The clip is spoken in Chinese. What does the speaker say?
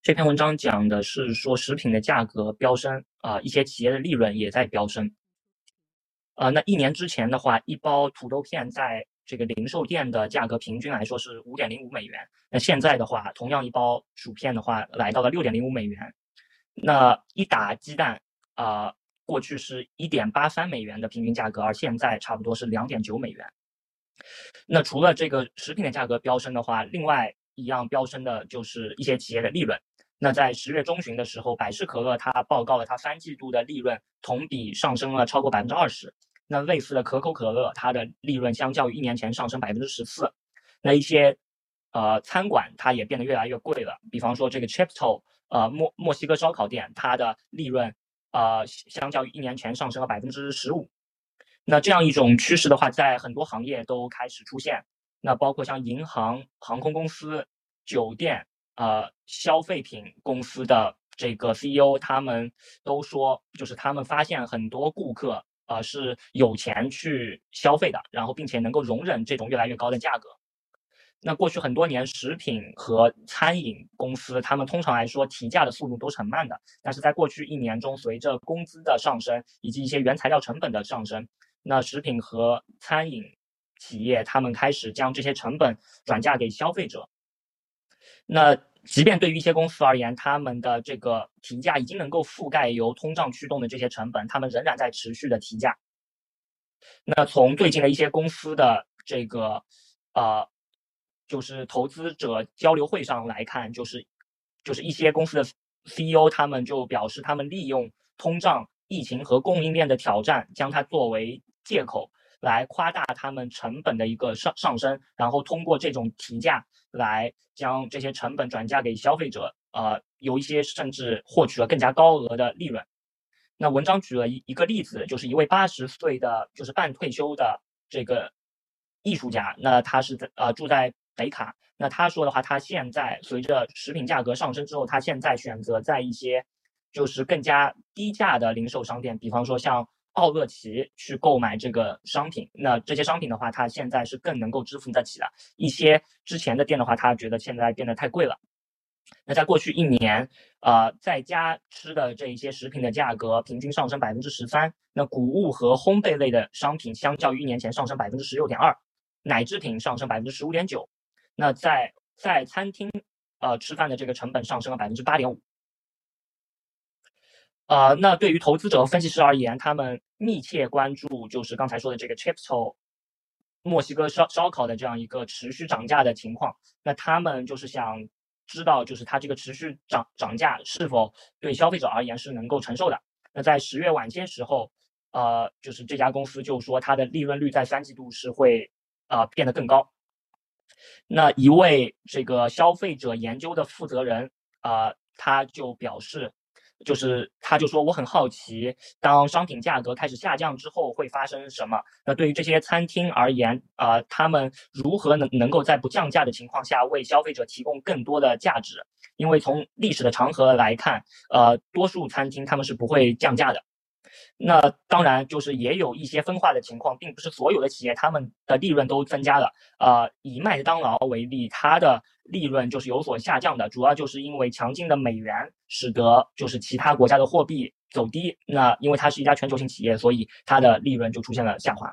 这篇文章讲的是说食品的价格飙升啊，一些企业的利润也在飙升。啊，那一年之前的话，一包土豆片在这个零售店的价格平均来说是五点零五美元。那现在的话，同样一包薯片的话，来到了六点零五美元。那一打鸡蛋啊，过去是一点八三美元的平均价格，而现在差不多是两点九美元。那除了这个食品的价格飙升的话，另外一样飙升的就是一些企业的利润。那在十月中旬的时候，百事可乐它报告了它三季度的利润同比上升了超过百分之二十。那类似的可口可乐，它的利润相较于一年前上升百分之十四。那一些，呃，餐馆它也变得越来越贵了。比方说这个 Chipto，呃，墨墨西哥烧烤店，它的利润，呃，相较于一年前上升了百分之十五。那这样一种趋势的话，在很多行业都开始出现。那包括像银行、航空公司、酒店，呃，消费品公司的这个 CEO，他们都说，就是他们发现很多顾客。呃，是有钱去消费的，然后并且能够容忍这种越来越高的价格。那过去很多年，食品和餐饮公司他们通常来说提价的速度都是很慢的。但是在过去一年中，随着工资的上升以及一些原材料成本的上升，那食品和餐饮企业他们开始将这些成本转嫁给消费者。那即便对于一些公司而言，他们的这个提价已经能够覆盖由通胀驱动的这些成本，他们仍然在持续的提价。那从最近的一些公司的这个，呃，就是投资者交流会上来看，就是就是一些公司的 CEO 他们就表示，他们利用通胀、疫情和供应链的挑战，将它作为借口。来夸大他们成本的一个上上升，然后通过这种提价来将这些成本转嫁给消费者，呃，有一些甚至获取了更加高额的利润。那文章举了一一个例子，就是一位八十岁的就是半退休的这个艺术家，那他是在呃住在北卡，那他说的话，他现在随着食品价格上升之后，他现在选择在一些就是更加低价的零售商店，比方说像。奥乐奇去购买这个商品，那这些商品的话，他现在是更能够支付得起的。一些之前的店的话，他觉得现在变得太贵了。那在过去一年，呃，在家吃的这一些食品的价格平均上升百分之十三。那谷物和烘焙类的商品相较于一年前上升百分之十六点二，奶制品上升百分之十五点九。那在在餐厅呃吃饭的这个成本上升了百分之八点五。呃，那对于投资者和分析师而言，他们密切关注就是刚才说的这个 Chipto 墨西哥烧烧烤的这样一个持续涨价的情况。那他们就是想知道，就是它这个持续涨涨价是否对消费者而言是能够承受的。那在十月晚些时候，呃，就是这家公司就说它的利润率在三季度是会呃变得更高。那一位这个消费者研究的负责人啊，他就表示。就是，他就说我很好奇，当商品价格开始下降之后会发生什么？那对于这些餐厅而言，呃，他们如何能能够在不降价的情况下为消费者提供更多的价值？因为从历史的长河来看，呃，多数餐厅他们是不会降价的。那当然，就是也有一些分化的情况，并不是所有的企业他们的利润都增加了。呃，以麦当劳为例，它的利润就是有所下降的，主要就是因为强劲的美元使得就是其他国家的货币走低。那因为它是一家全球性企业，所以它的利润就出现了下滑。